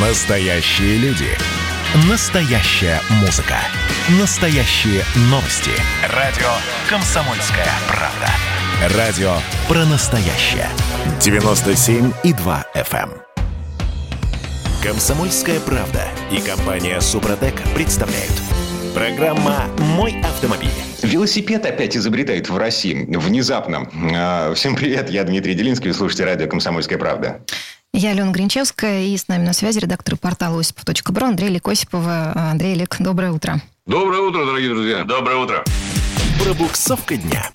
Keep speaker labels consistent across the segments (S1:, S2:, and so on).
S1: Настоящие люди. Настоящая музыка. Настоящие новости. Радио «Комсомольская правда». Радио про настоящее. 97,2 FM. эм. «Комсомольская правда» и компания «Супротек» представляют. Программа «Мой автомобиль».
S2: Велосипед опять изобретают в России. Внезапно. А, Всем привет, я Дмитрий Делинский, вы слушаете радио «Комсомольская правда».
S3: Я Алена Гринчевская, и с нами на связи редактор портала осипов.бро Андрей Лик Осипова. Андрей Лик, доброе утро.
S4: Доброе утро, дорогие друзья.
S5: Доброе утро.
S1: Пробуксовка дня.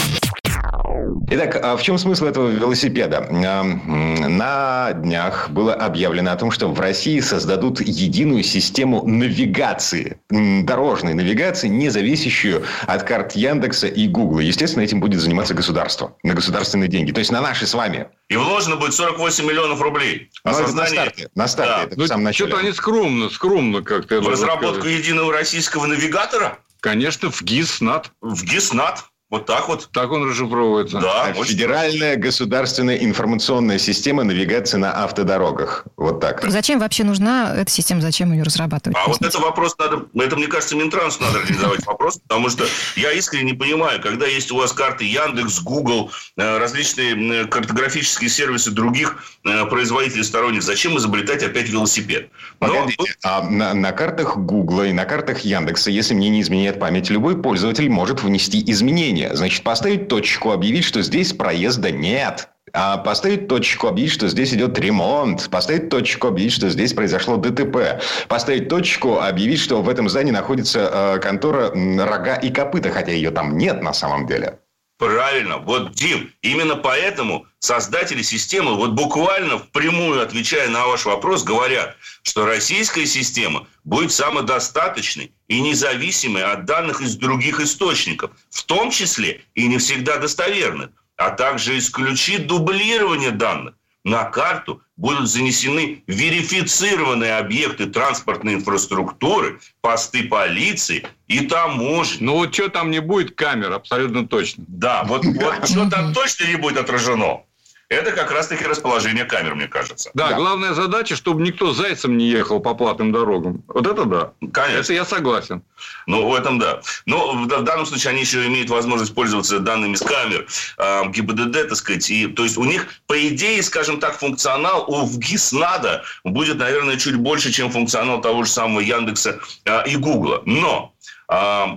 S2: Итак, а в чем смысл этого велосипеда? А, На днях было объявлено о том, что в России создадут единую систему навигации, дорожной навигации, не зависящую от карт Яндекса и Гугла. Естественно, этим будет заниматься государство на государственные деньги. То есть на наши с вами.
S5: И вложено будет 48 миллионов рублей. А
S2: это на старте. На старте.
S5: Да.
S2: это в
S4: Ну,
S2: самом начале.
S4: что-то они скромно, скромно как-то.
S5: В разработку
S4: сказать.
S5: единого российского навигатора
S4: Конечно, в ГИС, НАТ.
S5: в ГИСНАТ. Вот так вот.
S4: Так он расшифровывается.
S5: Да,
S2: А Федеральная государственная информационная система навигации на автодорогах. Вот так.
S3: Зачем вообще нужна эта система, зачем ее разрабатывать?
S5: А вот это вопрос надо, это, мне кажется, Минтрансу надо организовать вопрос, потому что я искренне не понимаю, когда есть у вас карты Яндекс, Google, э, различные м, картографические сервисы других э, производителей сторонних, зачем изобретать опять велосипед? Но
S2: Погодите, а на, на картах Гугла и на картах Яндекса, если мне не изменяет память, любой пользователь может внести изменения. Значит, поставить точку, объявить, что здесь проезда нет. А поставить точку, объявить, что здесь идет ремонт. Поставить точку, объявить, что здесь произошло ДТП. Поставить точку, объявить, что в этом здании находится э, контора рога и копыта, хотя ее там нет на самом деле.
S5: Правильно. Вот, Дим, именно поэтому создатели системы, вот буквально впрямую отвечая на ваш вопрос, говорят, что российская система будет самодостаточной и независимой от данных из других источников, в том числе и не всегда достоверных, а также исключит дублирование данных. На карту будут занесены верифицированные объекты транспортной инфраструктуры, посты полиции и таможни.
S4: Ну вот что там не будет камер, абсолютно точно.
S5: Да, вот, вот что там точно не будет отражено. Это как раз-таки расположение камер, мне кажется.
S4: Да,
S2: Да.
S4: главная задача, чтобы никто зайцем не ехал по платным дорогам. Вот это да.
S5: Конечно.
S4: Это я согласен.
S5: Ну, в этом да. Но в, данном случае они еще имеют возможность пользоваться данными с камер, э, ГИБДД, так сказать. И, то есть у них, по идее, скажем так, функционал у ГИСНАДа будет, наверное, чуть больше, чем функционал того же самого Яндекса э, и Гугла. Но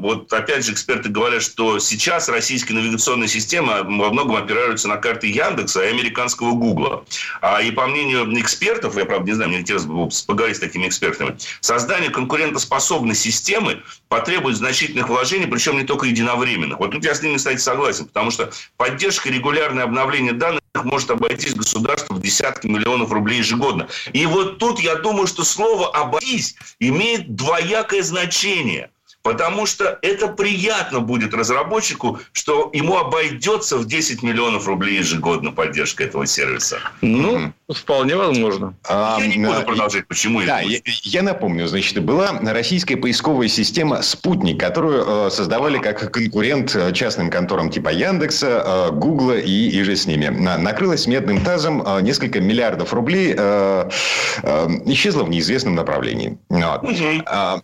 S5: вот опять же эксперты говорят, что сейчас российские навигационные системы во многом опираются на карты Яндекса и американского Гугла. А, и по мнению экспертов, я правда не знаю, мне было бы поговорить с такими экспертами, создание конкурентоспособной системы потребует значительных вложений, причем не только единовременных. Вот тут я с ними, кстати, согласен, потому что поддержка и регулярное обновление данных может обойтись государству в десятки миллионов рублей ежегодно. И вот тут я думаю, что слово «обойтись» имеет двоякое значение. Потому что это приятно будет разработчику, что ему обойдется в 10 миллионов рублей ежегодно поддержка этого сервиса.
S4: Ну, вполне возможно.
S2: А,
S5: Я не буду
S2: а,
S5: продолжать, почему
S2: Да,
S5: это
S2: я, я напомню, значит, была российская поисковая система «Спутник», которую э, создавали как конкурент э, частным конторам типа Яндекса, э, Гугла и, и же с ними. На- накрылась медным тазом э, несколько миллиардов рублей, э, э, исчезла в неизвестном направлении. Вот.
S5: Мгм.
S2: А,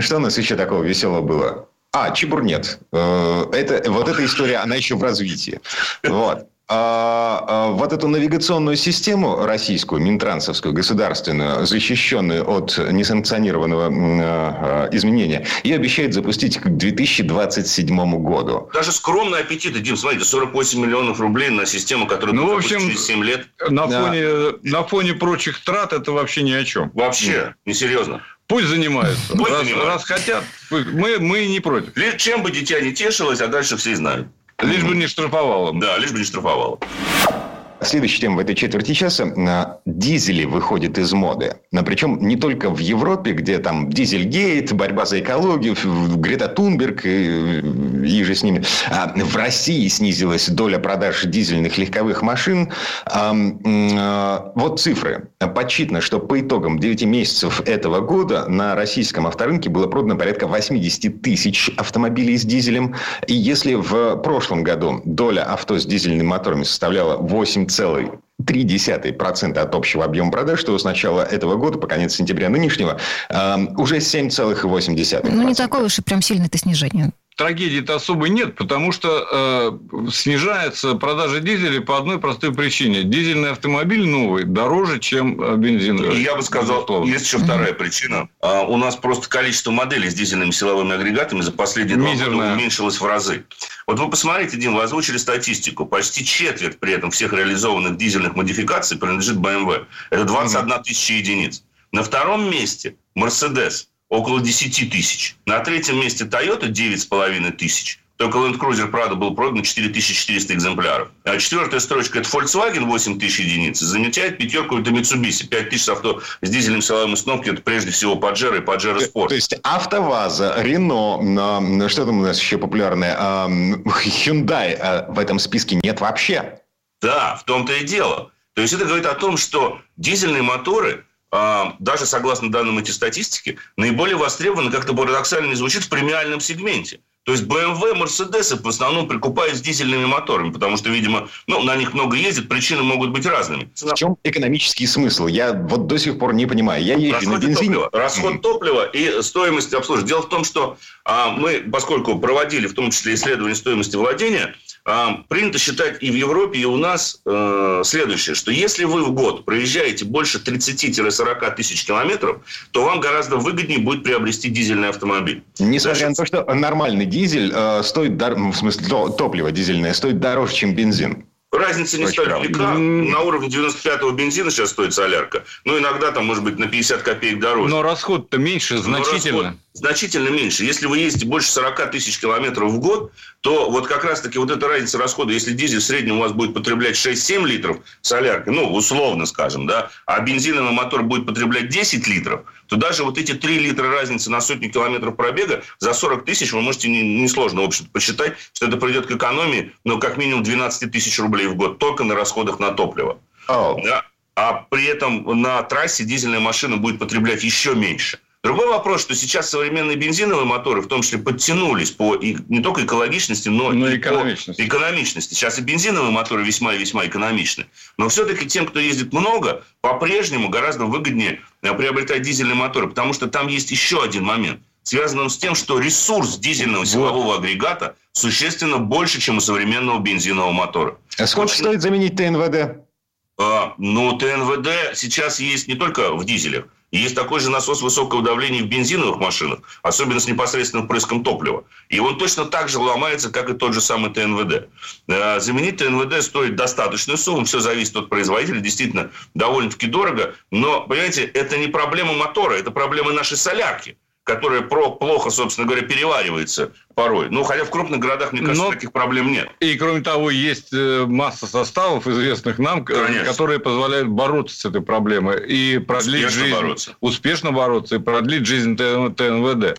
S2: что у нас еще такого веселого было? А, Чебурнет. Э, Это, вот эта история, она еще в развитии. Вот. А, а, вот эту навигационную систему российскую, минтрансовскую, государственную, защищенную от несанкционированного м, а, изменения, ее обещают запустить к 2027 году.
S5: Даже скромные аппетиты, Дим, смотрите, 48 миллионов рублей на систему, которая
S4: Ну, в общем,
S5: через 7 лет.
S4: На
S2: Да.
S4: фоне, на фоне прочих трат это вообще ни о чем.
S5: Вообще, несерьезно.
S4: Пусть занимаются.
S5: Пусть
S4: раз,
S5: занимаются.
S4: раз хотят, мы, мы не против.
S5: Чем бы дитя не тешилось, а дальше все знают.
S4: Лишь бы не штрафовало.
S5: Да, лишь бы не штрафовало.
S2: Следующая тема в этой четверти часа. Дизели выходят из моды. Но причем не только в Европе, где там дизельгейт, борьба за экологию, Грета Тунберг и, и же с ними. А в России снизилась доля продаж дизельных легковых машин. А, Вот цифры. Подсчитано, что по итогам 9 месяцев этого года на российском авторынке было продано порядка 80 тысяч автомобилей с дизелем. И если в прошлом году доля авто с дизельными моторами составляла 8,5 0,3% от общего объема продаж, что с начала этого года по конец сентября нынешнего э, уже 7,8%.
S3: Ну, не такое уж и прям сильное это снижение
S4: трагедии-то особой нет, потому что э, снижается продажа дизеля по одной простой причине. Дизельный автомобиль новый дороже, чем э, бензиновый.
S5: И я бы сказал, безусловно. есть еще вторая причина. А, у нас просто количество моделей с дизельными силовыми агрегатами за последние два года уменьшилось в разы. Вот вы посмотрите, Дим, вы озвучили статистику. Почти четверть при этом всех реализованных дизельных модификаций принадлежит BMW. Это 21 тысяча единиц. На втором месте Mercedes – около 10 тысяч. На третьем месте Toyota 9,5 тысяч. Только Land Cruiser Prado был продан 4400 экземпляров. А четвертая строчка – это Volkswagen 8 тысяч единиц. Замечает пятерку – это Mitsubishi. 5 тысяч авто с дизельным силовым установкой – это прежде всего Pajero и Pajero Sport.
S2: То есть АвтоВАЗа, Renault, что там у нас еще популярное, Hyundai а в этом списке нет вообще.
S5: Да, в том-то и дело. То есть это говорит о том, что дизельные моторы даже согласно данным эти статистики, наиболее востребованы, как-то парадоксально не звучит, в премиальном сегменте. То есть BMW, Mercedes в основном прикупают с дизельными моторами, потому что, видимо, ну, на них много ездят, причины могут быть разными.
S2: В чем экономический смысл? Я вот до сих пор не понимаю. Я езжу Расход на бензине.
S5: Топлива. Расход mm. топлива и стоимость обслуживания. Дело в том, что а, мы, поскольку проводили в том числе исследование стоимости владения, а, принято считать и в Европе, и у нас э, следующее, что если вы в год проезжаете больше 30-40 тысяч километров, то вам гораздо выгоднее будет приобрести дизельный автомобиль.
S2: Несмотря Даже... на то, что нормальный дизель э, стоит, в смысле топливо дизельное стоит дороже, чем бензин.
S5: Разница не столь велика. На уровне 95-го бензина сейчас стоит солярка. Ну, иногда там, может быть, на 50 копеек дороже.
S4: Но расход-то меньше, значительно. расход
S5: значительно меньше. Если вы ездите больше 40 тысяч километров в год, то вот как раз-таки вот эта разница расхода, если дизель в среднем у вас будет потреблять 6-7 литров солярки, ну, условно скажем, да, а бензиновый мотор будет потреблять 10 литров, то даже вот эти 3 литра разницы на сотню километров пробега за 40 тысяч вы можете несложно, не в общем посчитать, что это придет к экономии, ну, как минимум 12 тысяч рублей в год только на расходах на топливо. Oh. Да? А при этом на трассе дизельная машина будет потреблять еще меньше. Другой вопрос, что сейчас современные бензиновые моторы, в том числе, подтянулись по и, не только экологичности, но, но и экономичности. по экономичности. Сейчас и бензиновые моторы весьма и весьма экономичны. Но все-таки тем, кто ездит много, по-прежнему гораздо выгоднее э, приобретать дизельные моторы, потому что там есть еще один момент, связанный с тем, что ресурс дизельного силового вот. агрегата существенно больше, чем у современного бензинового мотора.
S2: А сколько Очень... стоит заменить ТНВД?
S5: А, ну, ТНВД сейчас есть не только в дизелях. Есть такой же насос высокого давления в бензиновых машинах, особенно с непосредственным впрыском топлива. И он точно так же ломается, как и тот же самый ТНВД. Э, заменить ТНВД стоит достаточную сумму, все зависит от производителя, действительно довольно-таки дорого. Но, понимаете, это не проблема мотора, это проблема нашей солярки которая про, плохо, собственно говоря, переваривается порой. Ну, хотя в крупных городах, мне кажется, Но... таких проблем нет.
S4: И, кроме того, есть э, масса составов, известных нам, Конечно. которые позволяют бороться с этой проблемой. И продлить успешно жизнь... Бороться. Успешно бороться и продлить жизнь ТНВД.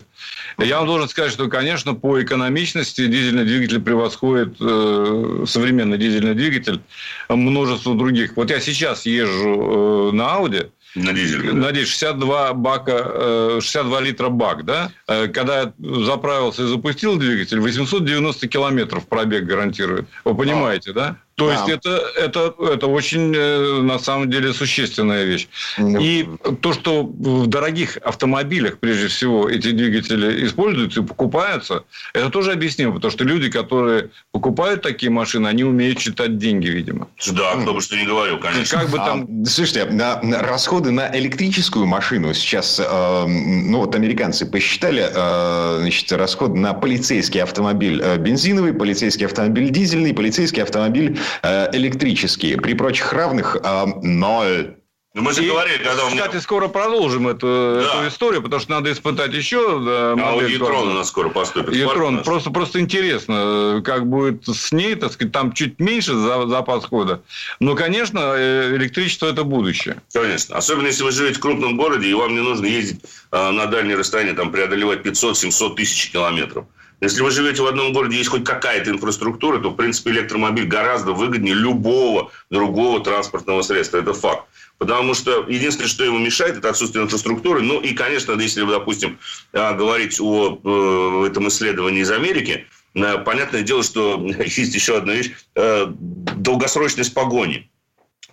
S4: Я вам должен сказать, что, конечно, по экономичности дизельный двигатель превосходит э, современный дизельный двигатель множество других. Вот я сейчас езжу э, на Ауди,
S5: на дизель.
S4: На дизель 62 бака, 62 э, литра бак, да? Э, когда я заправился и запустил двигатель, 890 километров пробег гарантирует. Вы понимаете, а. да? То да. есть это, это, это очень, э, на самом деле, существенная вещь. Ну, и то, что в дорогих автомобилях, прежде всего, эти двигатели используются и покупаются, это тоже объяснимо, потому что люди, которые покупают такие машины, они умеют считать деньги, видимо.
S5: Да, кто бы что ни говорил, конечно.
S2: Как бы там... а, слушайте, на, на расходы на электрическую машину сейчас, э, ну вот американцы посчитали, э, значит, расходы на полицейский автомобиль э, бензиновый, полицейский автомобиль дизельный, полицейский автомобиль электрические. При прочих равных э, ноль.
S4: Ну, мы же и, говорили, когда меня... Кстати, скоро продолжим эту, да. эту историю, потому что надо испытать еще
S5: да, А у Етрон у нас скоро поступит.
S4: Етрон. Просто, просто интересно, как будет с ней, так сказать, там чуть меньше запас хода. Но, конечно, э, электричество – это будущее.
S5: Конечно. Особенно, если вы живете в крупном городе, и вам не нужно ездить на дальние расстояния, там, преодолевать 500-700 тысяч километров. Если вы живете в одном городе, есть хоть какая-то инфраструктура, то, в принципе, электромобиль гораздо выгоднее любого другого транспортного средства. Это факт. Потому что единственное, что ему мешает, это отсутствие инфраструктуры. Ну и, конечно, если, допустим, а, говорить о э, этом исследовании из Америки, э, понятное дело, что есть еще одна вещь. Э, долгосрочность погони.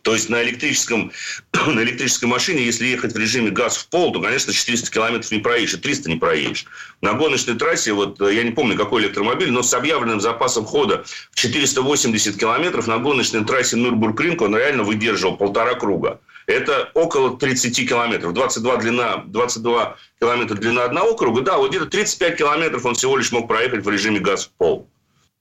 S5: То есть на, электрическом, на электрической машине, если ехать в режиме газ в пол, то, конечно, 400 километров не проедешь, и 300 не проедешь. На гоночной трассе, вот я не помню, какой электромобиль, но с объявленным запасом хода в 480 километров на гоночной трассе Нюрбургринг он реально выдерживал полтора круга. Это около 30 километров. 22, длина, 22 километра длина одного круга. Да, вот где-то 35 километров он всего лишь мог проехать в режиме газ в пол.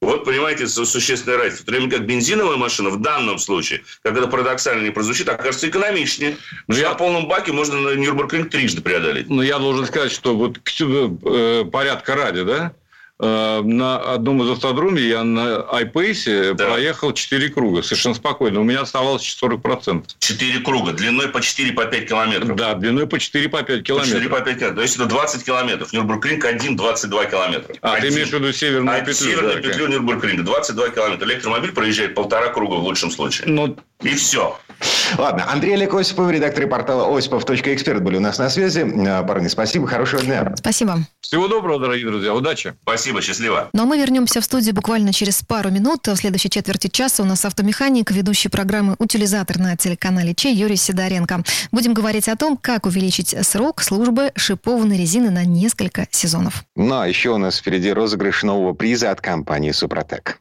S5: Вот, понимаете, существенная разница. В то время как бензиновая машина в данном случае, как это парадоксально не прозвучит, окажется экономичнее. Но я... на полном баке можно на Нюрнбургринг трижды преодолеть.
S4: Но я должен сказать, что вот э, порядка ради, да, на одном из автодромов я на iPace да. проехал 4 круга совершенно спокойно. У меня оставалось 40%.
S5: 4 круга, длиной по 4 по 5 километров.
S4: Да, длиной по 4 по 5 километров. 4
S5: по 5 километров. То есть это 20 километров. Нюрнбургринг 1, 22 километра.
S4: А, 1. ты имеешь в виду северную
S5: а, петлю? Северную да, петлю Нюрнбургринга. 22 километра. Электромобиль проезжает полтора круга в лучшем случае. Ну, и все.
S2: Ладно, Андрей Олег Осипов, редактор портала осипов.эксперт были у нас на связи. Э, парни, спасибо, хорошего дня.
S3: Спасибо.
S4: Всего доброго, дорогие друзья, удачи.
S5: Спасибо, счастливо.
S3: Ну а мы вернемся в студию буквально через пару минут. В следующей четверти часа у нас автомеханик, ведущий программы «Утилизатор» на телеканале Че Юрий Сидоренко. Будем говорить о том, как увеличить срок службы шипованной резины на несколько сезонов.
S2: Ну а еще у нас впереди розыгрыш нового приза от компании «Супротек».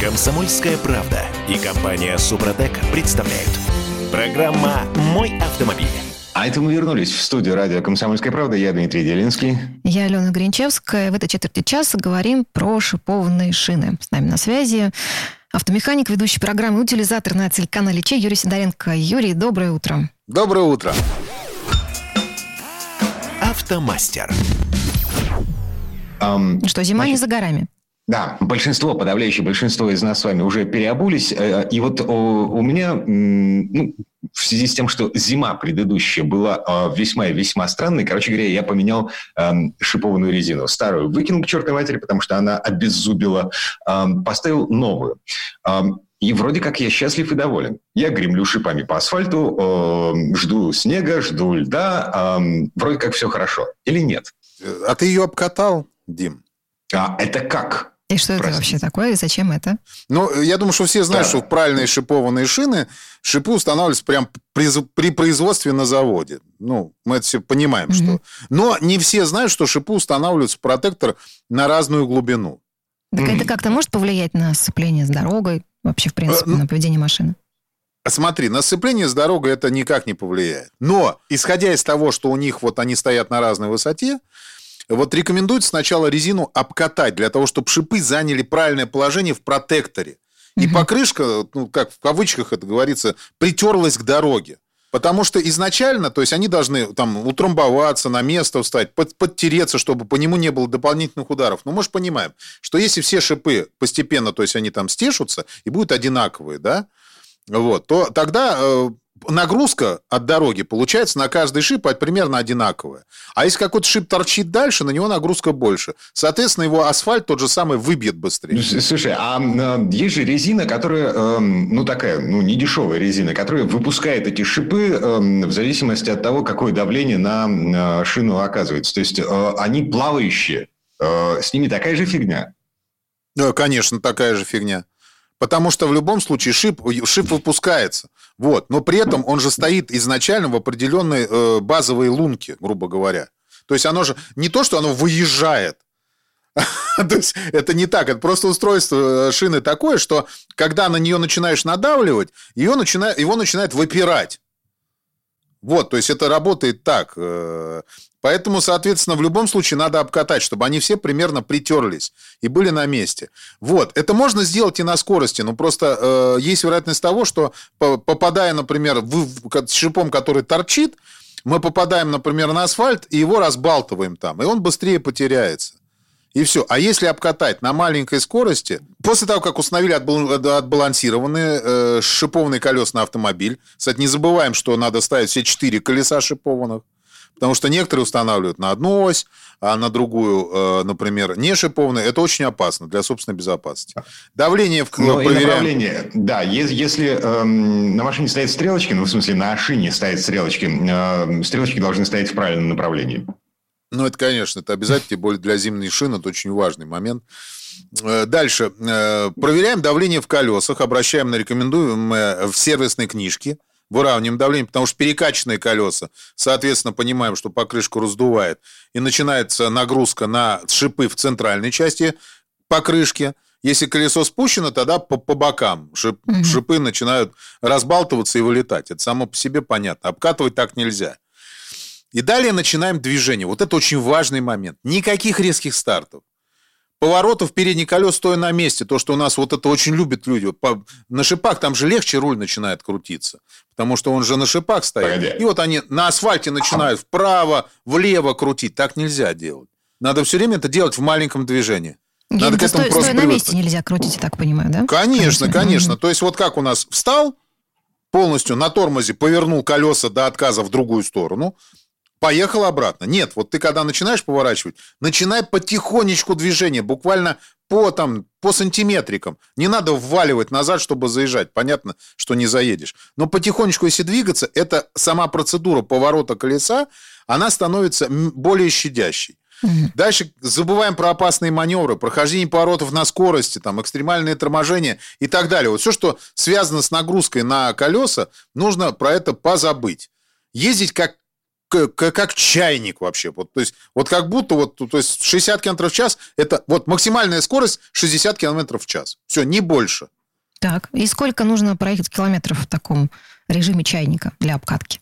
S1: Комсомольская правда и компания Супротек представляют. Программа «Мой автомобиль».
S2: А это мы вернулись в студию радио «Комсомольская правда». Я Дмитрий Делинский.
S3: Я Алена Гринчевская. В этой четверти часа говорим про шипованные шины. С нами на связи автомеханик, ведущий программы «Утилизатор» на телеканале Че Юрий Сидоренко. Юрий, доброе утро.
S6: Доброе утро.
S1: Автомастер.
S3: Um, что, зима значит, не за горами?
S2: Да, большинство, подавляющее большинство из нас с вами уже переобулись. Э, и вот у меня, ну, в связи с тем, что зима предыдущая была а, весьма и весьма странной, короче говоря, я поменял шипованную резину. Старую выкинул к чертовой матери, потому что она обеззубила. Поставил новую. И вроде как я счастлив и доволен. Я гремлю шипами по асфальту, жду снега, жду льда. Вроде как все хорошо. Или нет?
S6: А ты ее обкатал, Дим?
S2: А это как?
S3: И что Простите. это вообще такое, и зачем это?
S6: Ну, я думаю, что все знают, да. что правильные шипованные шины, шипы устанавливаются прямо при, при производстве на заводе. Ну, мы это все понимаем, mm-hmm. что... Но не все знают, что шипы устанавливаются в протектор на разную глубину.
S3: Так это как-то может повлиять на сцепление с дорогой, вообще, в принципе, э, на поведение машины?
S6: Смотри, на сцепление с дорогой это никак не повлияет. Но, исходя из того, что у них вот они стоят на разной высоте, вот рекомендуется сначала резину обкатать для того, чтобы шипы заняли правильное положение в протекторе. И угу. покрышка, ну, как в кавычках это говорится, притерлась к дороге. Потому что изначально, то есть они должны там утрамбоваться, на место встать, под, подтереться, чтобы по нему не было дополнительных ударов. Но мы же понимаем, что если все шипы постепенно, то есть они там стешутся и будут одинаковые, да, вот, то тогда э, нагрузка от дороги получается на каждый шип примерно одинаковая. А если какой-то шип торчит дальше, на него нагрузка больше. Соответственно, его асфальт тот же самый выбьет быстрее.
S2: Ну, слушай, а есть же резина, которая, эм, ну такая, ну не дешевая резина, которая выпускает эти шипы эм, в зависимости от того, какое давление на шину оказывается. То есть э, они плавающие. Э, с ними такая же фигня.
S6: Да, конечно, такая же фигня. Потому что в любом случае шип, шип выпускается. Вот. Но при этом он же стоит изначально в определенной э, базовой лунке, грубо говоря. То есть оно же не то, что оно выезжает. То есть это не так. Это просто устройство э, шины такое, что когда на нее начинаешь надавливать, ее начинает, его начинает выпирать. Вот, то есть это работает так. Поэтому, соответственно, в любом случае надо обкатать, чтобы они все примерно притерлись и были на месте. Вот. Это можно сделать и на скорости, но просто э, есть вероятность того, что попадая, например, в, в, шипом, который торчит, мы попадаем, например, на асфальт и его разбалтываем там, и он быстрее потеряется. И все. А если обкатать на маленькой скорости, после того, как установили отбалансированные э, шипованные колеса на автомобиль, кстати, не забываем, что надо ставить все четыре колеса шипованных, потому что некоторые устанавливают на одну ось, а на другую, э, например, не шипованные. Это очень опасно для собственной безопасности. Давление в
S2: ну, проверяем. направление, да, если, э, на машине стоят стрелочки, ну, в смысле, на шине стоят стрелочки, э, стрелочки должны стоять в правильном направлении.
S6: Ну, это, конечно, это обязательно, тем более для зимней шины, это очень важный момент. Э, дальше. Э, проверяем давление в колесах, обращаем на рекомендуемые в сервисной книжке, выравниваем давление, потому что перекачанные колеса, соответственно, понимаем, что покрышку раздувает, и начинается нагрузка на шипы в центральной части покрышки. Если колесо спущено, тогда по, по бокам шип, угу. шипы начинают разбалтываться и вылетать. Это само по себе понятно. Обкатывать так нельзя. И далее начинаем движение. Вот это очень важный момент. Никаких резких стартов. Поворотов передних колес стоя на месте. То, что у нас вот это очень любят люди. По, на шипах там же легче руль начинает крутиться. Потому что он же на шипах стоит. Погоди. И вот они на асфальте начинают вправо, влево крутить. Так нельзя делать. Надо все время это делать в маленьком движении.
S3: Надо к этому сто, просто стоя на месте нельзя крутить, я так понимаю, да?
S6: Конечно, конечно. То есть вот как у нас встал, полностью на тормозе повернул колеса до отказа в другую сторону, поехал обратно. Нет, вот ты когда начинаешь поворачивать, начинай потихонечку движение, буквально по, там, по сантиметрикам. Не надо вваливать назад, чтобы заезжать. Понятно, что не заедешь. Но потихонечку, если двигаться, это сама процедура поворота колеса, она становится более щадящей. Дальше забываем про опасные маневры, прохождение поворотов на скорости, там, экстремальные торможения и так далее. Вот все, что связано с нагрузкой на колеса, нужно про это позабыть. Ездить как как, как чайник вообще. Вот, то есть, вот как будто вот, то есть 60 км в час, это вот максимальная скорость 60 км в час. Все, не больше.
S3: Так, и сколько нужно проехать километров в таком режиме чайника для обкатки?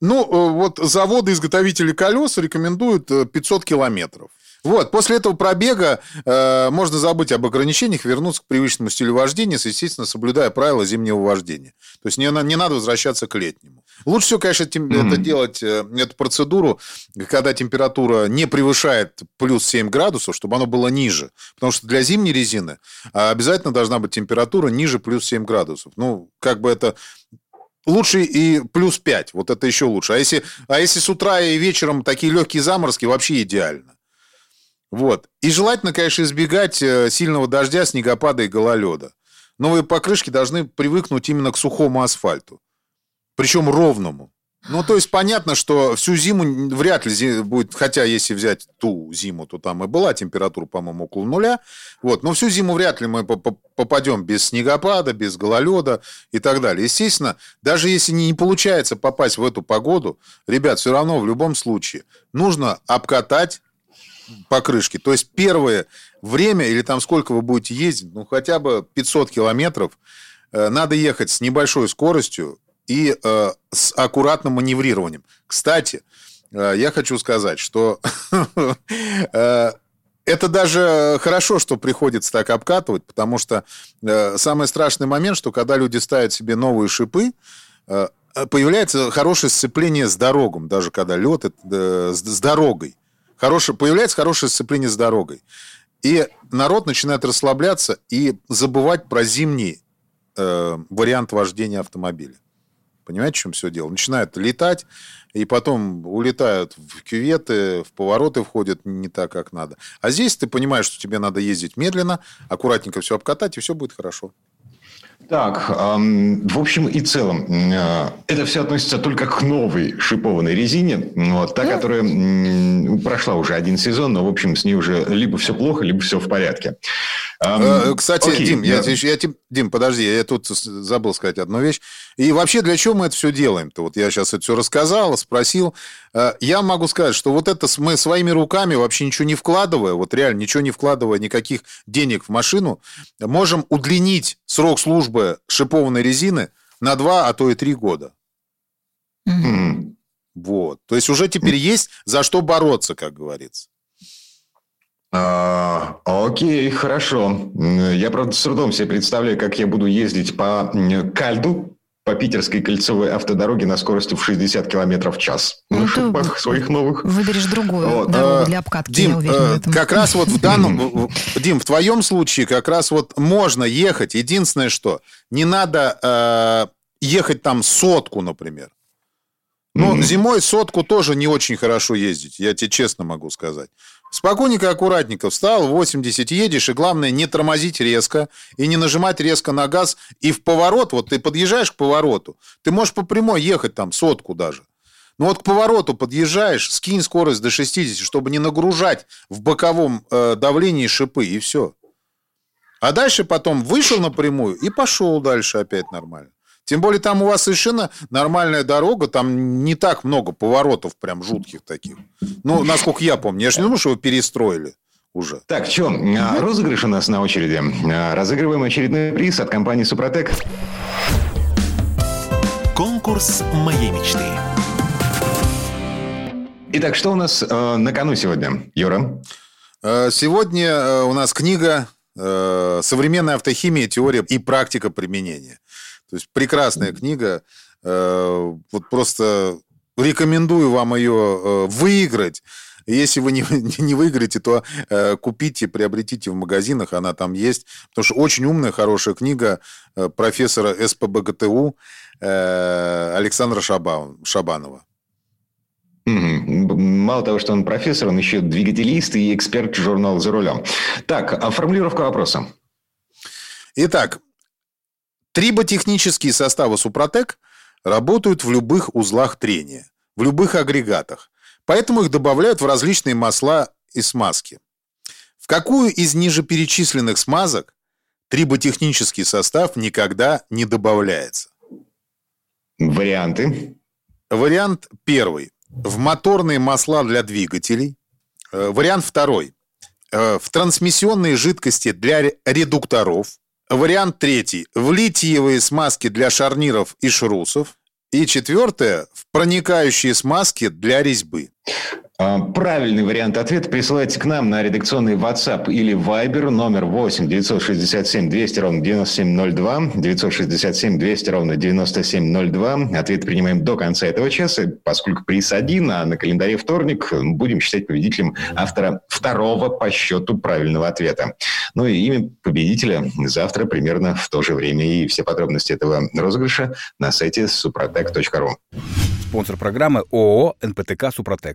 S6: Ну, э, вот заводы-изготовители колес рекомендуют 500 э, километров. Вот, после этого пробега э, можно забыть об ограничениях, вернуться к привычному стилю вождения, естественно, соблюдая правила зимнего вождения. То есть не, не надо возвращаться к летнему. Лучше всего, конечно, тем, mm-hmm. это делать, э, эту процедуру, когда температура не превышает плюс 7 градусов, чтобы оно было ниже. Потому что для зимней резины а, обязательно должна быть температура ниже плюс 7 градусов. Ну, как бы это лучше и плюс 5, вот это еще лучше. А если, а если с утра и вечером такие легкие заморозки, вообще идеально. Вот. И желательно, конечно, избегать э, сильного дождя, снегопада и гололеда. Новые покрышки должны привыкнуть именно к сухому асфальту. Причем ровному. Ну, то есть понятно, что всю зиму вряд ли будет, хотя если взять ту зиму, то там и была температура, по-моему, около нуля. Вот, но всю зиму вряд ли мы попадем без снегопада, без гололеда и так далее. Естественно, даже если не получается попасть в эту погоду, ребят, все равно в любом случае нужно обкатать покрышки. То есть первое время, или там сколько вы будете ездить, ну хотя бы 500 километров, э, надо ехать с небольшой скоростью и э, с аккуратным маневрированием. Кстати, э, я хочу сказать, что э, это даже хорошо, что приходится так обкатывать, потому что э, самый страшный момент, что когда люди ставят себе новые шипы, появляется хорошее сцепление с дорогом, даже когда лед с дорогой хорошее, появляется хорошее сцепление с дорогой. И народ начинает расслабляться и забывать про зимний э, вариант вождения автомобиля. Понимаете, в чем все дело? Начинают летать, и потом улетают в кюветы, в повороты входят не так, как надо. А здесь ты понимаешь, что тебе надо ездить медленно, аккуратненько все обкатать, и все будет хорошо.
S2: Так, в общем и целом, э, это все относится только к новой шипованной резине. Вот, та, которая э, прошла уже один сезон, но, в общем, с ней уже либо все плохо, либо все в порядке.
S6: Эм, Кстати, окей, Дим, я, я, я, Дим, подожди, я тут забыл сказать одну вещь. И вообще, для чего мы это все делаем-то? Вот я сейчас это все рассказал, спросил. Э, я могу сказать, что вот это мы своими руками, вообще ничего не вкладывая, вот реально ничего не вкладывая, никаких денег в машину, можем удлинить срок службы шипованной резины на два, а то и три года. Mm-hmm. Вот. То есть уже теперь есть за что бороться, как говорится.
S2: А, окей, хорошо. Я, правда, с трудом себе представляю, как я буду ездить по кальду по питерской кольцевой автодороге на скорости в 60 километров в час.
S3: Ну,
S2: на шипах своих новых.
S3: Выберешь другую
S2: Вот,
S3: дорогу
S6: а,
S3: для обкатки,
S6: Дим,
S3: я уверена в
S6: э,
S3: этом.
S6: как раз вот в данном... Дим, в твоем случае как раз вот можно ехать. Единственное, что не надо э, ехать там сотку, например. Ну,
S2: Мгм.
S6: зимой сотку тоже не очень хорошо ездить, я тебе честно могу сказать. Спокойненько, аккуратненько встал, 80 едешь, и главное не тормозить резко, и не нажимать резко на газ, и в поворот, вот ты подъезжаешь к повороту, ты можешь по прямой ехать там сотку даже. Ну вот к повороту подъезжаешь, скинь скорость до 60, чтобы не нагружать в боковом э, давлении шипы, и все. А дальше потом вышел напрямую и пошел дальше опять нормально. Тем более там у вас совершенно нормальная дорога, там не так много поворотов прям жутких таких. Ну, насколько я помню. Я же не думаю, что вы перестроили уже.
S2: Так, что, розыгрыш у нас на очереди. А, Разыгрываем очередной приз от компании «Супротек».
S1: Конкурс моей мечты.
S2: Итак, что у нас э, на кону сегодня, Юра?
S6: Э, Сегодня э, у нас книга э, «Современная автохимия. Теория и практика применения». То есть прекрасная книга. Э, Вот просто рекомендую вам ее э, выиграть. Если вы не, не выиграете, то э, купите, приобретите в магазинах, она там есть. Потому что очень умная, хорошая книга э, профессора СПБГТУ э, Александра Шаба- Шабанова.
S2: Мало того, что он профессор, он еще двигателист и эксперт журнала «За рулем». Так, а формулировка вопроса.
S6: Итак, триботехнические составы Супротек работают в любых узлах трения, в любых агрегатах. Поэтому их добавляют в различные масла и смазки. В какую из ниже перечисленных смазок триботехнический состав никогда не добавляется?
S2: Варианты.
S6: Вариант первый. В моторные масла для двигателей. Э, Вариант второй. Э, В трансмиссионные жидкости для ре- редукторов. Вариант третий. В литиевые смазки для шарниров и шрусов. И четвертое. В проникающие смазки для резьбы.
S2: А, Правильный вариант ответа присылайте к нам на редакционный WhatsApp или Viber номер 8 967 200 ровно 9702, 967 200 ровно 9702. Ответ принимаем до конца этого часа, поскольку приз один, а на календаре вторник будем считать победителем автора второго по счету правильного ответа. Ну и имя победителя завтра примерно в то же время. И все подробности этого розыгрыша на сайте suprotec.ru.
S7: Спонсор программы ООО «НПТК Супротек».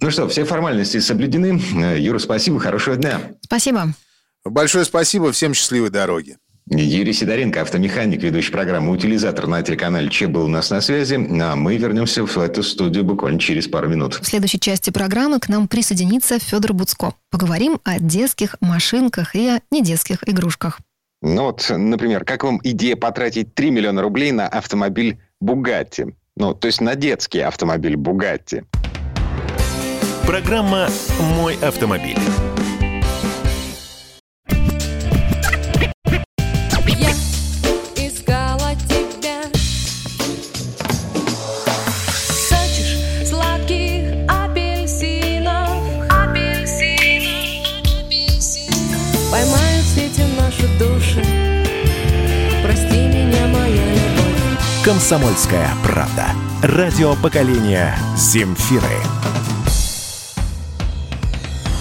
S2: Ну что, все формальности соблюдены. Э, Юра, спасибо, хорошего дня.
S3: Спасибо.
S6: Большое спасибо, всем счастливой дороги.
S2: Юрий Сидоренко, автомеханик, ведущий программы «Утилизатор» на телеканале Че был у нас на связи. А мы вернемся в эту студию буквально через пару минут.
S3: В следующей части программы к нам присоединится Федор Буцко. Поговорим о детских машинках и о недетских игрушках.
S2: Ну вот, например, как вам идея потратить 3 миллиона рублей на автомобиль «Бугатти»? Ну, то есть на детский автомобиль «Бугатти».
S1: Программа «Мой автомобиль».
S8: Я искала тебя Хочешь сладких апельсинов Поймают в сети наши души Прости меня, моя любовь
S1: «Комсомольская правда». Радио поколения «Земфиры».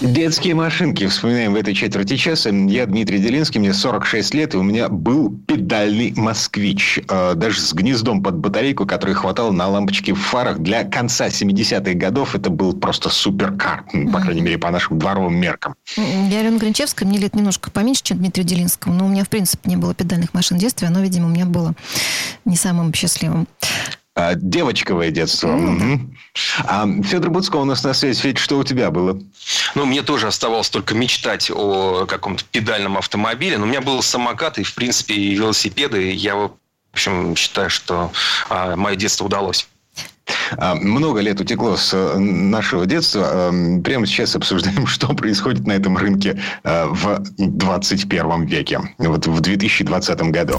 S2: Детские машинки. Вспоминаем в этой четверти часа. Я Дмитрий Делинский, мне 46 лет, и у меня был педальный «Москвич». Э, Даже с гнездом под батарейку, который хватало на лампочки в фарах. Для конца 70-х годов это был просто суперкар. ну, По крайней мере, по нашим дворовым меркам.
S3: Я Алена Гринчевская, мне лет немножко поменьше, чем Дмитрию Делинскому, но у меня, в принципе, не было педальных машин в детстве, оно, видимо, у меня было не самым счастливым.
S2: А, девочковое детство. А, Федор Буцко у нас на связи. Федь, что у тебя было?
S9: Ну, мне тоже оставалось только мечтать о каком-то педальном автомобиле. Но у меня был самокат и, в принципе, и велосипеды. Я, в общем, считаю, что а, мое детство удалось.
S2: А, Много лет утекло с э, нашего детства. Эм, Прямо сейчас обсуждаем, что происходит на этом рынке в 21 веке. Вот в 2020 году.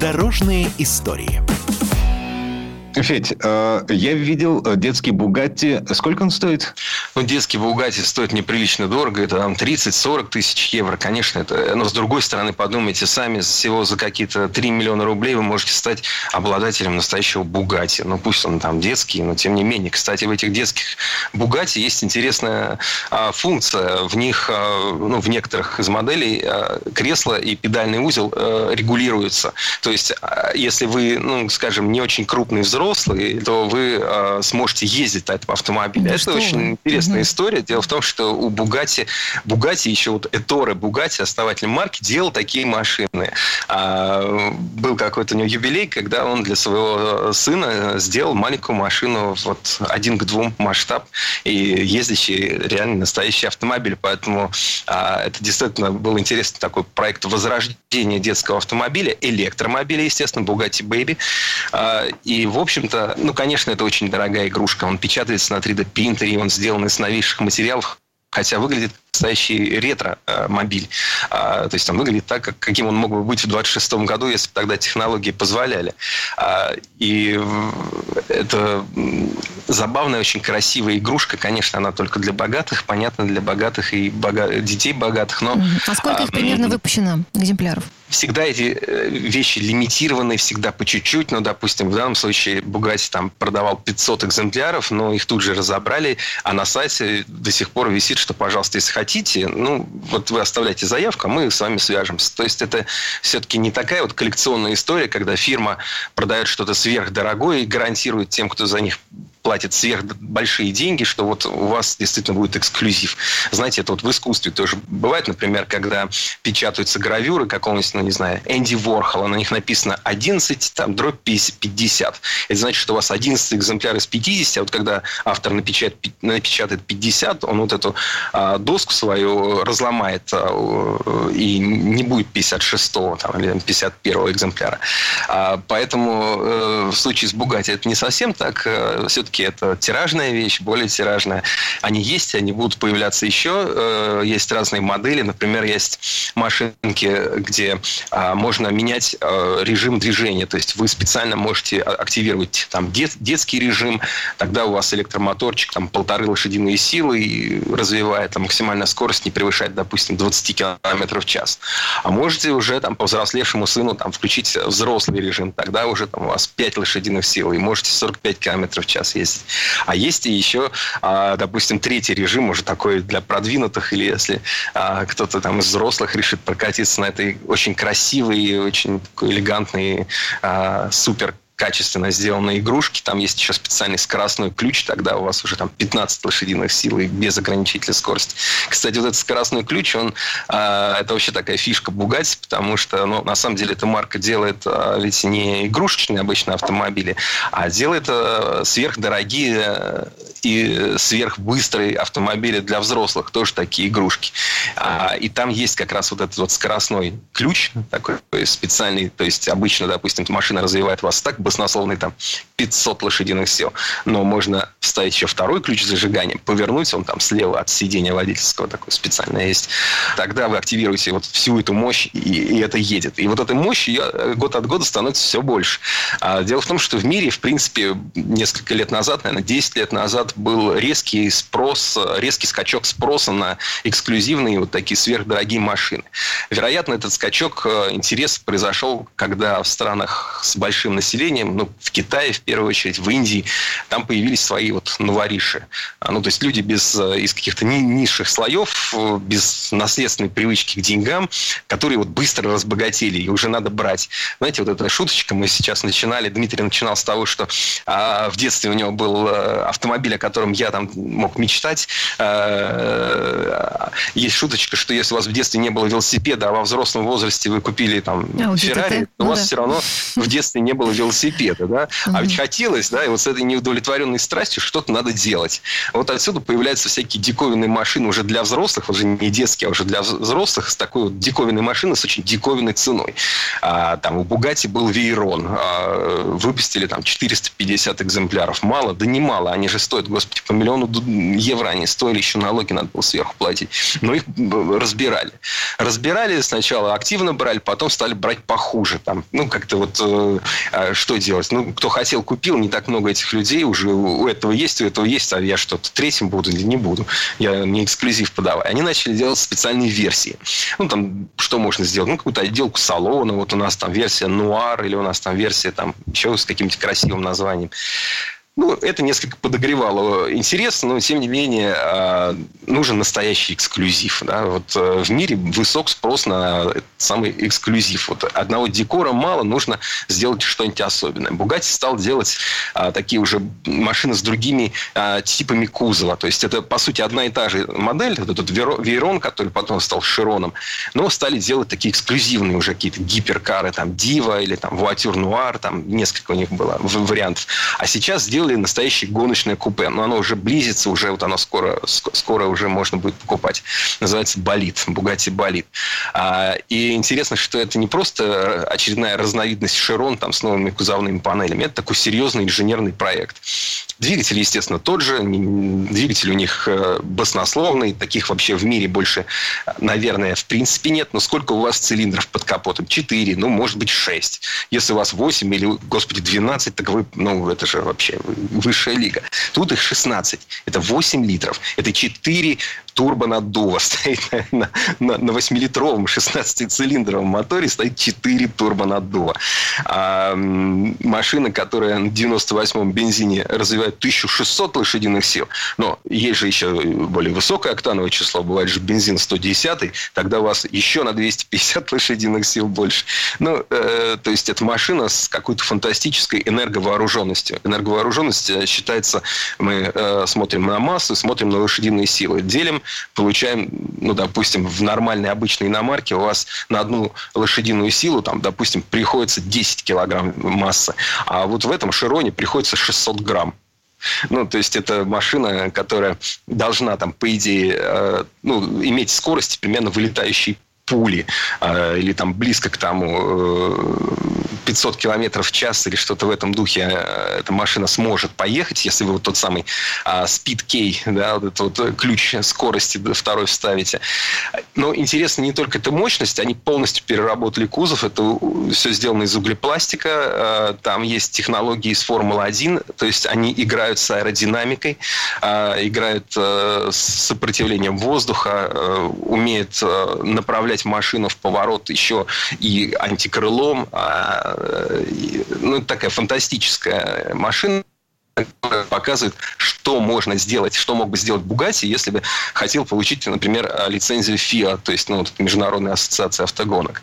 S1: Дорожные истории.
S2: Федь, э, я видел э, детский Бугатти. Сколько он стоит?
S9: Ну, детский Бугатти стоит неприлично дорого. Это там 30-40 тысяч евро. Конечно, это... Но с другой стороны, подумайте сами, всего за какие-то 3 миллиона рублей вы можете стать обладателем настоящего Бугатти. Ну, пусть он там детский, но тем не менее. Кстати, в этих детских Бугатти есть интересная а, функция. В них, а, ну, в некоторых из моделей а, кресло и педальный узел регулируются. То есть, если вы, ну, скажем, не очень крупный взрослый, взрослый, то вы э, сможете ездить на этом автомобиле. Да Это очень вы? интересная угу. история. Дело в том, что у Бугати, Бугати еще вот Эторе Бугати, основатель марки, делал такие машины. А, был какой-то у него юбилей, когда он для своего сына сделал маленькую машину вот один к двум масштаб и ездящий реально настоящий автомобиль. Поэтому а, это действительно был интересный такой проект возрождения детского автомобиля, электромобиля, естественно, Bugatti Baby. А, и, в общем, общем-то, ну, конечно, это очень дорогая игрушка. Он печатается на 3D-принтере, он сделан из новейших материалов, хотя выглядит настоящий ретро-мобиль. А, то есть он выглядит так, как, каким он мог бы быть в 26 году, если бы тогда технологии позволяли. А, и это забавная, очень красивая игрушка. Конечно, она только для богатых, понятно, для богатых и бога... детей богатых. Но,
S3: а сколько их примерно выпущено экземпляров?
S9: всегда эти э, вещи лимитированы, всегда по чуть-чуть. Ну, допустим, в данном случае Бугати там продавал 500 экземпляров, но их тут же разобрали, а на сайте до сих пор висит, что, пожалуйста, если хотите, ну, вот вы оставляйте заявку, а мы с вами свяжемся. То есть это все-таки не такая вот коллекционная история, когда фирма продает что-то сверхдорогое и гарантирует тем, кто за них платит сверх большие деньги, что вот у вас действительно будет эксклюзив. Знаете, это вот в искусстве тоже бывает, например, когда печатаются гравюры какого-нибудь, ну, не знаю, Энди Ворхола, на них написано 11, там, дробь 50. Это значит, что у вас 11 экземпляр из 50, а вот когда автор напечатает, напечатает 50, он вот эту а, доску свою разломает а, и не будет 56-го там, или 51-го экземпляра. А, поэтому э, в случае с Бугати это не совсем так. Э, Все-таки это тиражная вещь, более тиражная. Они есть, они будут появляться еще. Э, есть разные модели. Например, есть машинки, где а, можно менять режим движения. То есть вы специально можете активировать там дет, детский режим, тогда у вас электромоторчик там полторы лошадиные силы и развивает там максимальная скорость не превышает, допустим, 20 км в час. А можете уже там повзрослевшему сыну там включить взрослый режим, тогда уже там у вас 5 лошадиных сил и можете 45 км в час ездить. А есть и еще, а, допустим, третий режим, уже такой для продвинутых, или если а, кто-то там из взрослых решит прокатиться на этой очень красивой, очень элегантной, а, супер качественно сделанные игрушки. Там есть еще специальный скоростной ключ, тогда у вас уже там 15 лошадиных сил и без ограничителя скорости. Кстати, вот этот скоростной ключ, он, э, это вообще такая фишка Bugatti, потому что, ну, на самом деле, эта марка делает э, ведь не игрушечные обычные автомобили, а делает э, сверхдорогие и сверхбыстрые автомобили для взрослых, тоже такие игрушки. А, и там есть как раз вот этот вот скоростной ключ, такой специальный, то есть обычно, допустим, машина развивает вас так баснословный там 500 лошадиных сил. Но можно вставить еще второй ключ зажигания, повернуть, он там слева от сидения водительского такой специальный есть. Тогда вы активируете вот всю эту мощь, и, и это едет. И вот этой мощи ее э, год от года становится все больше. А дело в том, что в мире, в принципе, несколько лет назад, наверное, 10 лет назад был резкий спрос, резкий скачок спроса на эксклюзивные вот такие сверхдорогие машины. Вероятно, этот скачок э, интерес произошел, когда в странах с большим населением населением, ну, в Китае в первую очередь, в Индии, там появились свои вот новориши. А, ну, то есть люди без, э, из каких-то низших слоев, э, без наследственной привычки к деньгам, которые вот быстро разбогатели, и уже надо брать. Знаете, вот эта шуточка мы сейчас начинали, Дмитрий начинал с того, что а, в детстве у него был э, автомобиль, о котором я там мог мечтать. А, есть шуточка, что если у вас в детстве не было велосипеда, а во взрослом возрасте вы купили там а, Феррари, то у вас да. все равно в детстве не было велосипеда велосипеда, да, mm-hmm. а ведь хотелось, да, и вот с этой неудовлетворенной страстью что-то надо делать. Вот отсюда появляются всякие диковинные машины уже для взрослых, уже не детские, а уже для взрослых, с такой вот диковинной машиной с очень диковинной ценой. А, там у Бугати был Вейрон, а, выпустили там 450 экземпляров. Мало? Да не мало, они же стоят, господи, по миллиону евро они стоили, еще налоги надо было сверху платить. Но их разбирали. разбирали сначала, активно брали, потом стали брать похуже. Там, ну, как-то вот э, а что делать? Ну, кто хотел, купил. Не так много этих людей уже. У этого есть, у этого есть, а я что-то третьим буду или не буду. Я не эксклюзив подаваю. Они начали делать специальные версии. Ну, там, что можно сделать? Ну, какую-то отделку салона. Вот у нас там версия нуар, или у нас там версия там еще с каким-то красивым названием. Ну, это несколько подогревало интерес, но, тем не менее, а, нужен настоящий эксклюзив. Да? Вот э, в мире высок спрос на самый эксклюзив. Вот одного декора мало, нужно сделать что-нибудь особенное. Бугатти стал делать а, такие уже машины с другими а, типами кузова. То есть, это, по сути, одна и та же модель, вот этот Вейрон, который потом стал Широном, но стали делать такие эксклюзивные уже какие-то гиперкары, там, Дива или там Вуатюр Нуар, там несколько у них было вариантов. А сейчас сделали настоящее гоночное купе. Но оно уже близится, уже вот оно скоро, скоро уже можно будет покупать. Называется Болит, Бугати Болит. А, и интересно, что это не просто очередная разновидность Широн там, с новыми кузовными панелями. Это такой серьезный инженерный проект. Двигатель, естественно, тот же. Двигатель у них э, баснословный. Таких вообще в мире больше, наверное, в принципе нет. Но сколько у вас цилиндров под капотом? Четыре, ну, может быть, шесть. Если у вас восемь или, господи, 12, так вы, ну, это же вообще высшая лига. Тут их 16. Это 8 литров. Это 4 турбонаддува стоит на, на, на 8-литровом 16-цилиндровом моторе стоит 4 турбонаддува. А, машина, которая на 98-м бензине развивает 1600 лошадиных сил, но есть же еще более высокое октановое число, бывает же бензин 110 тогда у вас еще на 250 лошадиных сил больше. Ну, э, то есть, это машина с какой-то фантастической энерговооруженностью. Энерговооруженность э, считается, мы э, смотрим на массу, смотрим на лошадиные силы. Делим получаем, ну, допустим, в нормальной обычной иномарке у вас на одну лошадиную силу, там, допустим, приходится 10 килограмм массы, а вот в этом Широне приходится 600 грамм. Ну, то есть, это машина, которая должна, там, по идее, э, ну, иметь скорость примерно вылетающей пули э, или там близко к тому э, 500 километров в час или что-то в этом духе э, эта машина сможет поехать, если вы вот тот самый э, Speed Key, да, вот этот вот ключ скорости второй вставите. Но интересно не только эта мощность, они полностью переработали кузов, это все сделано из углепластика, э, там есть технологии из Формулы-1, то есть они играют с аэродинамикой, э, играют э, с сопротивлением воздуха, э, умеют э, направлять машину в поворот еще и антикрылом. А, ну, такая фантастическая машина которая показывает, что можно сделать, что мог бы сделать Бугати, если бы хотел получить, например, лицензию FIA, то есть ну, вот, Международная ассоциация автогонок.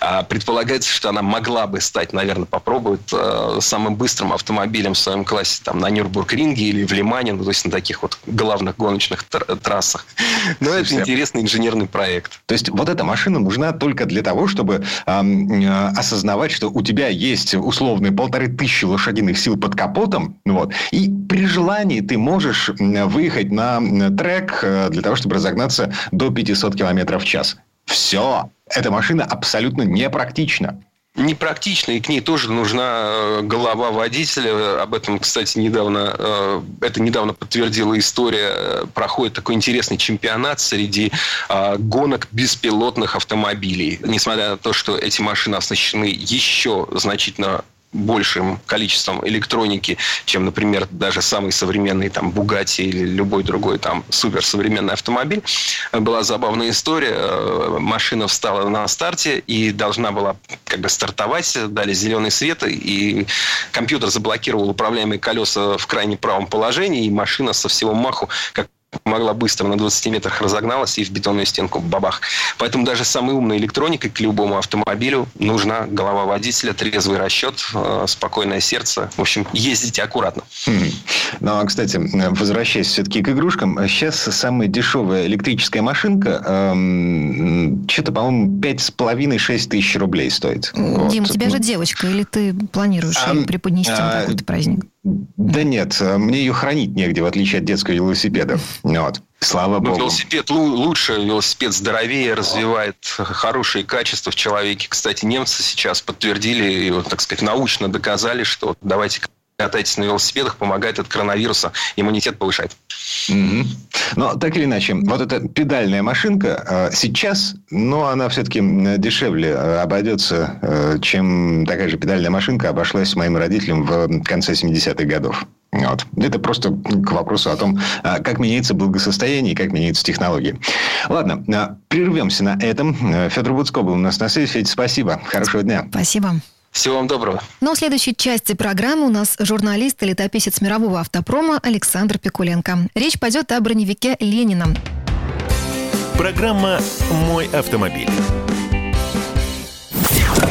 S9: А, предполагается, что она могла бы стать, наверное, попробовать э, самым быстрым автомобилем в своем классе там, на Нюрбург-ринге или в Лимане, ну, то есть на таких вот главных гоночных трассах. Но это интересный инженерный проект.
S2: То есть вот эта машина нужна только для того, чтобы э, осознавать, что у тебя есть условные полторы тысячи лошадиных сил под капотом, вот, и при желании ты можешь выехать на трек э, для того, чтобы разогнаться до 500 км в час. Все. Эта машина абсолютно непрактична
S9: непрактично, и к ней тоже нужна э, голова водителя. Об этом, кстати, недавно, э, это недавно подтвердила история. Проходит такой интересный чемпионат среди гонок беспилотных автомобилей. Несмотря на то, что эти машины оснащены еще значительно большим количеством электроники, чем, например, даже самый современный там Bugatti или любой другой там суперсовременный автомобиль. Была забавная история. Э, машина встала на старте и должна была как бы стартовать, дали зеленый свет, и компьютер заблокировал управляемые колеса в крайне правом положении, и машина со всего маху, как могла быстро на 20 метрах разогналась и в бетонную стенку бабах. Поэтому даже самой умной электроникой к любому автомобилю нужна голова водителя, трезвый расчет, э, спокойное сердце. В общем, ездите аккуратно.
S2: Хм. Ну, а, кстати, возвращаясь все-таки к игрушкам, сейчас самая дешевая электрическая машинка эм, что-то, по-моему, пять с половиной шесть тысяч рублей стоит.
S3: Дим, вот. у тебя же девочка, или ты планируешь а, преподнести а, какой-то праздник?
S2: Да нет, э, мне ее хранить негде, в отличие от детского велосипеда. Вот. Слава ну, богу.
S9: Велосипед лучше, велосипед здоровее, развивает хорошие качества в человеке. Кстати, немцы сейчас подтвердили, и, так сказать, научно доказали, что давайте катаетесь на велосипедах, помогает от коронавируса иммунитет повышать.
S2: Угу. Но так или иначе, вот эта педальная машинка э, сейчас, ну, она все-таки дешевле э, обойдется, э, чем такая же педальная машинка обошлась моим родителям в конце 70-х годов. Вот. Это просто к вопросу о том, а, как меняется благосостояние и как меняются технологии. Ладно, а, прервемся на этом. Федор Буцко был у нас на связи. Федя, спасибо. Хорошего дня.
S3: Спасибо.
S9: Всего вам доброго.
S3: Но в следующей части программы у нас журналист и летописец мирового автопрома Александр Пикуленко. Речь пойдет о броневике Ленина.
S1: Программа «Мой автомобиль».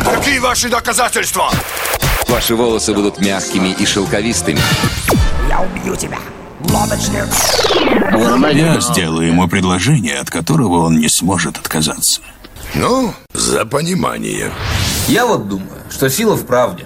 S10: Какие ваши доказательства?
S11: Ваши волосы будут мягкими и шелковистыми.
S10: Я убью тебя. Лодочник.
S12: Я сделаю ему предложение, от которого он не сможет отказаться.
S10: Ну, за понимание.
S13: Я вот думаю, что сила в правде.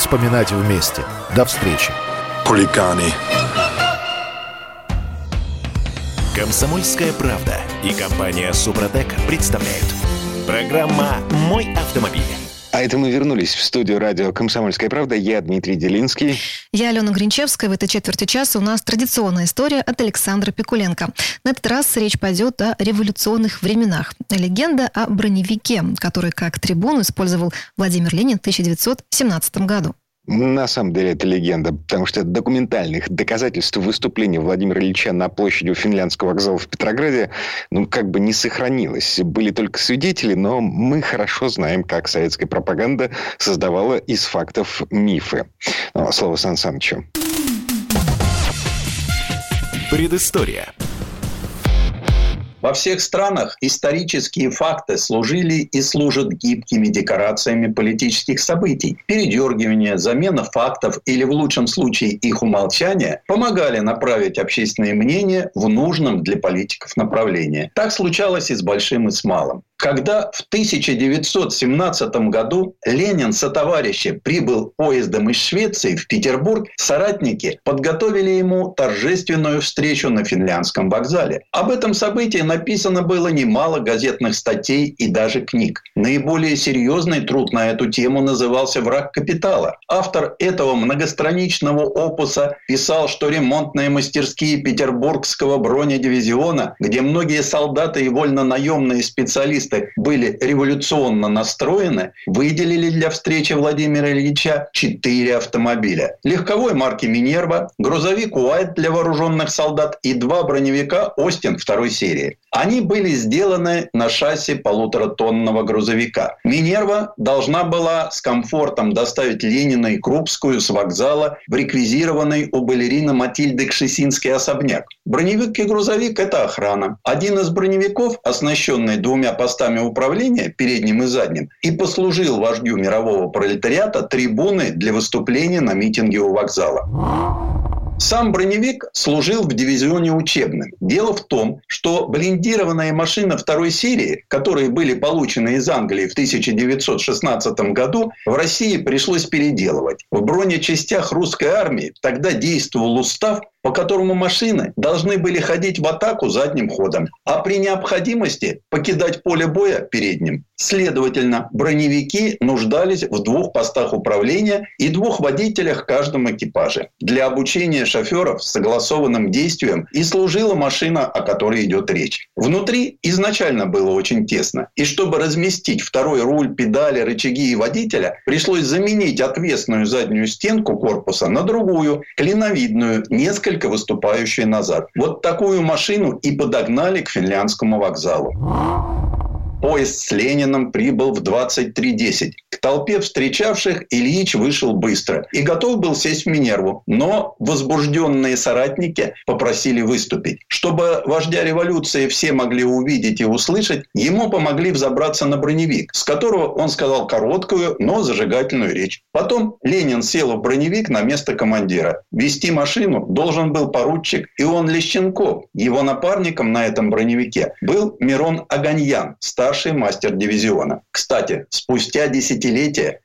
S14: вспоминать вместе. До встречи.
S10: Хулиганы.
S1: Комсомольская правда и компания Супротек представляют. Программа «Мой автомобиль».
S2: А это мы вернулись в студию радио «Комсомольская правда». Я Дмитрий Делинский.
S3: Я Алена Гринчевская. В этой четверти часа у нас традиционная история от Александра Пикуленко. На этот раз речь пойдет о революционных временах. Легенда о броневике, который как трибуну использовал Владимир Ленин в 1917 году.
S2: На самом деле это легенда, потому что документальных доказательств выступления Владимира Ильича на площади у финляндского вокзала в Петрограде ну, как бы не сохранилось. Были только свидетели, но мы хорошо знаем, как советская пропаганда создавала из фактов мифы. Ну, слово Сан Санычу.
S1: Предыстория.
S15: Во всех странах исторические факты служили и служат гибкими декорациями политических событий. Передергивание, замена фактов или в лучшем случае их умолчание помогали направить общественное мнение в нужном для политиков направлении. Так случалось и с большим, и с малым. Когда в 1917 году Ленин со товарищи прибыл поездом из Швеции в Петербург, соратники подготовили ему торжественную встречу на финляндском вокзале. Об этом событии написано было немало газетных статей и даже книг. Наиболее серьезный труд на эту тему назывался «Враг капитала». Автор этого многостраничного опуса писал, что ремонтные мастерские Петербургского бронедивизиона, где многие солдаты и вольно-наемные специалисты были революционно настроены, выделили для встречи Владимира Ильича четыре автомобиля. Легковой марки «Минерва», грузовик «Уайт» для вооруженных солдат и два броневика «Остин» второй серии. Они были сделаны на шасси полуторатонного грузовика. «Минерва» должна была с комфортом доставить Ленина и Крупскую с вокзала в реквизированный у балерины Матильды Кшесинский особняк. Броневик и грузовик – это охрана. Один из броневиков, оснащенный двумя постами управления, передним и задним, и послужил вождю мирового пролетариата трибуны для выступления на митинге у вокзала. Сам броневик служил в дивизионе учебным. Дело в том, что блиндированные машины второй серии, которые были получены из Англии в 1916 году, в России пришлось переделывать. В бронечастях русской армии тогда действовал устав, по которому машины должны были ходить в атаку задним ходом, а при необходимости покидать поле боя передним. Следовательно, броневики нуждались в двух постах управления и двух водителях в каждом экипаже. Для обучения шоферов согласованным действием и служила машина, о которой идет речь. Внутри изначально было очень тесно, и чтобы разместить второй руль, педали, рычаги и водителя, пришлось заменить отвесную заднюю стенку корпуса на другую, клиновидную, несколько выступающие назад. Вот такую машину и подогнали к финляндскому вокзалу. Поезд с Лениным прибыл в 23.10. Толпе встречавших Ильич вышел быстро и готов был сесть в Минерву. Но возбужденные соратники попросили выступить. Чтобы вождя революции все могли увидеть и услышать, ему помогли взобраться на броневик, с которого он сказал короткую, но зажигательную речь. Потом Ленин сел в броневик на место командира. Вести машину должен был поручик Ион Лещенков. Его напарником на этом броневике был Мирон Аганьян, старший мастер дивизиона. Кстати, спустя десятилетия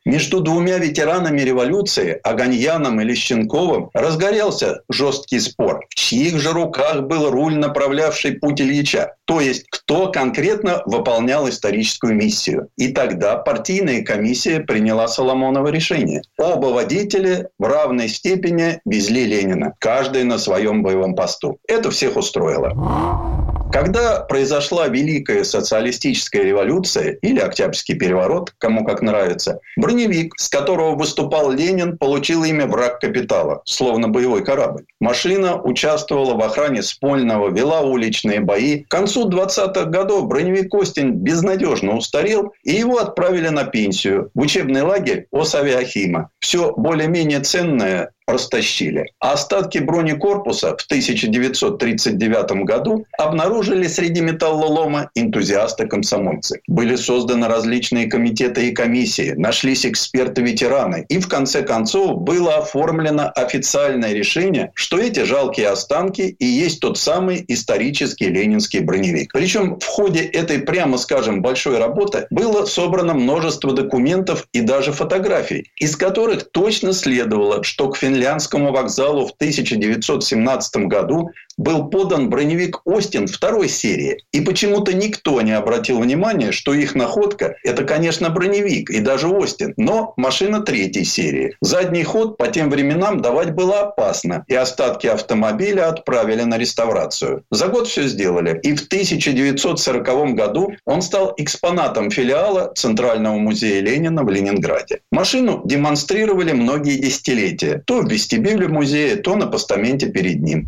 S15: между двумя ветеранами революции, Аганьяном и Лещенковым, разгорелся жесткий спор, в чьих же руках был руль, направлявший путь Ильича. То есть, кто конкретно выполнял историческую миссию. И тогда партийная комиссия приняла Соломоново решение. Оба водители в равной степени везли Ленина, каждый на своем боевом посту. Это всех устроило. Когда произошла Великая социалистическая революция или Октябрьский переворот, кому как нравится, броневик, с которого выступал Ленин, получил имя «Враг капитала», словно боевой корабль. Машина участвовала в охране Спольного, вела уличные бои. К концу 20-х годов броневик Костин безнадежно устарел, и его отправили на пенсию в учебный лагерь Осавиахима. Все более-менее ценное растащили. А остатки бронекорпуса в 1939 году обнаружили среди металлолома энтузиасты-комсомольцы. Были созданы различные комитеты и комиссии, нашлись эксперты-ветераны. И в конце концов было оформлено официальное решение, что эти жалкие останки и есть тот самый исторический ленинский броневик. Причем в ходе этой, прямо скажем, большой работы было собрано множество документов и даже фотографий, из которых точно следовало, что к Финляндскому вокзалу в 1917 году был подан броневик «Остин» второй серии. И почему-то никто не обратил внимания, что их находка – это, конечно, броневик и даже «Остин», но машина третьей серии. Задний ход по тем временам давать было опасно, и остатки автомобиля отправили на реставрацию. За год все сделали. И в 1940 году он стал экспонатом филиала Центрального музея Ленина в Ленинграде. Машину демонстрировали многие десятилетия. То в вестибюле музея, то на постаменте перед ним.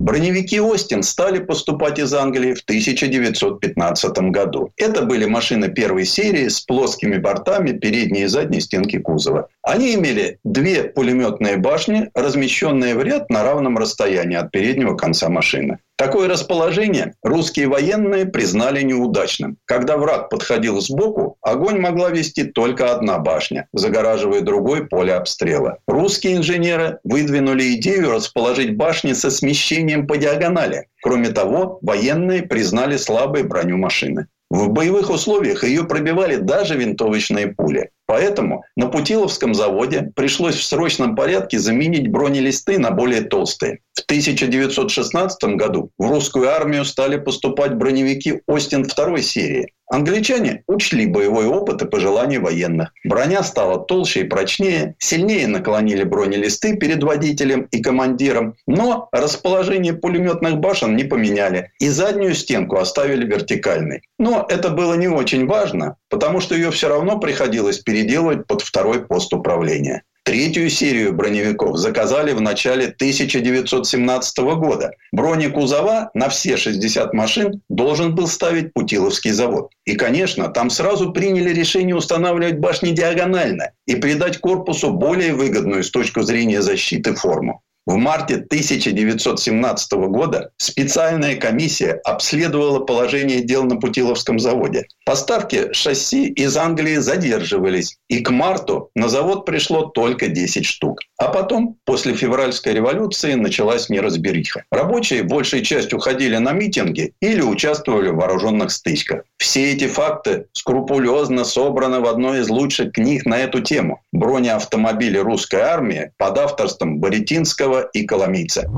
S15: Броневики «Остин» стали поступать из Англии в 1915 году. Это были машины первой серии с плоскими бортами передней и задней стенки кузова. Они имели две пулеметные башни, размещенные в ряд на равном расстоянии от переднего конца машины. Такое расположение русские военные признали неудачным. Когда враг подходил сбоку, огонь могла вести только одна башня, загораживая другой поле обстрела. Русские инженеры выдвинули идею расположить башни со смещением по диагонали. Кроме того, военные признали слабой броню машины. В боевых условиях ее пробивали даже винтовочные пули. Поэтому на Путиловском заводе пришлось в срочном порядке заменить бронелисты на более толстые. В 1916 году в русскую армию стали поступать броневики «Остин» второй серии. Англичане учли боевой опыт и пожелания военных. Броня стала толще и прочнее, сильнее наклонили бронелисты перед водителем и командиром, но расположение пулеметных башен не поменяли и заднюю стенку оставили вертикальной. Но это было не очень важно, потому что ее все равно приходилось переделывать под второй пост управления. Третью серию броневиков заказали в начале 1917 года. Бронекузова на все 60 машин должен был ставить Путиловский завод. И, конечно, там сразу приняли решение устанавливать башни диагонально и придать корпусу более выгодную с точки зрения защиты форму. В марте 1917 года специальная комиссия обследовала положение дел на Путиловском заводе. Поставки шасси из Англии задерживались, и к марту на завод пришло только 10 штук. А потом, после февральской революции, началась неразбериха. Рабочие большей частью ходили на митинги или участвовали в вооруженных стычках. Все эти факты скрупулезно собраны в одной из лучших книг на эту тему «Бронеавтомобили русской армии» под авторством Боретинского и Коломийца.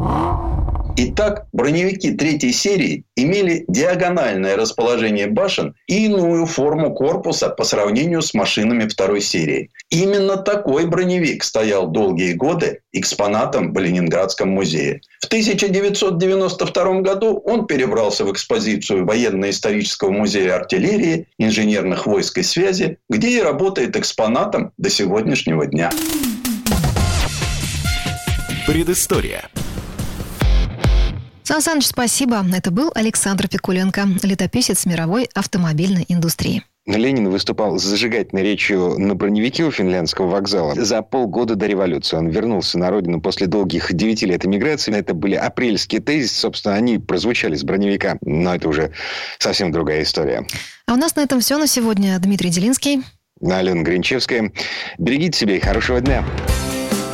S15: Итак, броневики третьей серии имели диагональное расположение башен и иную форму корпуса по сравнению с машинами второй серии. Именно такой броневик стоял долгие годы экспонатом в Ленинградском музее. В 1992 году он перебрался в экспозицию Военно-исторического музея артиллерии, инженерных войск и связи, где и работает экспонатом до сегодняшнего дня.
S1: Предыстория.
S3: Сан Саныч, спасибо. Это был Александр Пикуленко, летописец мировой автомобильной индустрии.
S2: Ленин выступал с зажигательной речью на броневике у финляндского вокзала за полгода до революции. Он вернулся на родину после долгих девяти лет эмиграции. Это были апрельские тезисы. Собственно, они прозвучали с броневика. Но это уже совсем другая история.
S3: А у нас на этом все на сегодня. Дмитрий Делинский.
S2: Алена Гринчевская. Берегите себя и хорошего дня.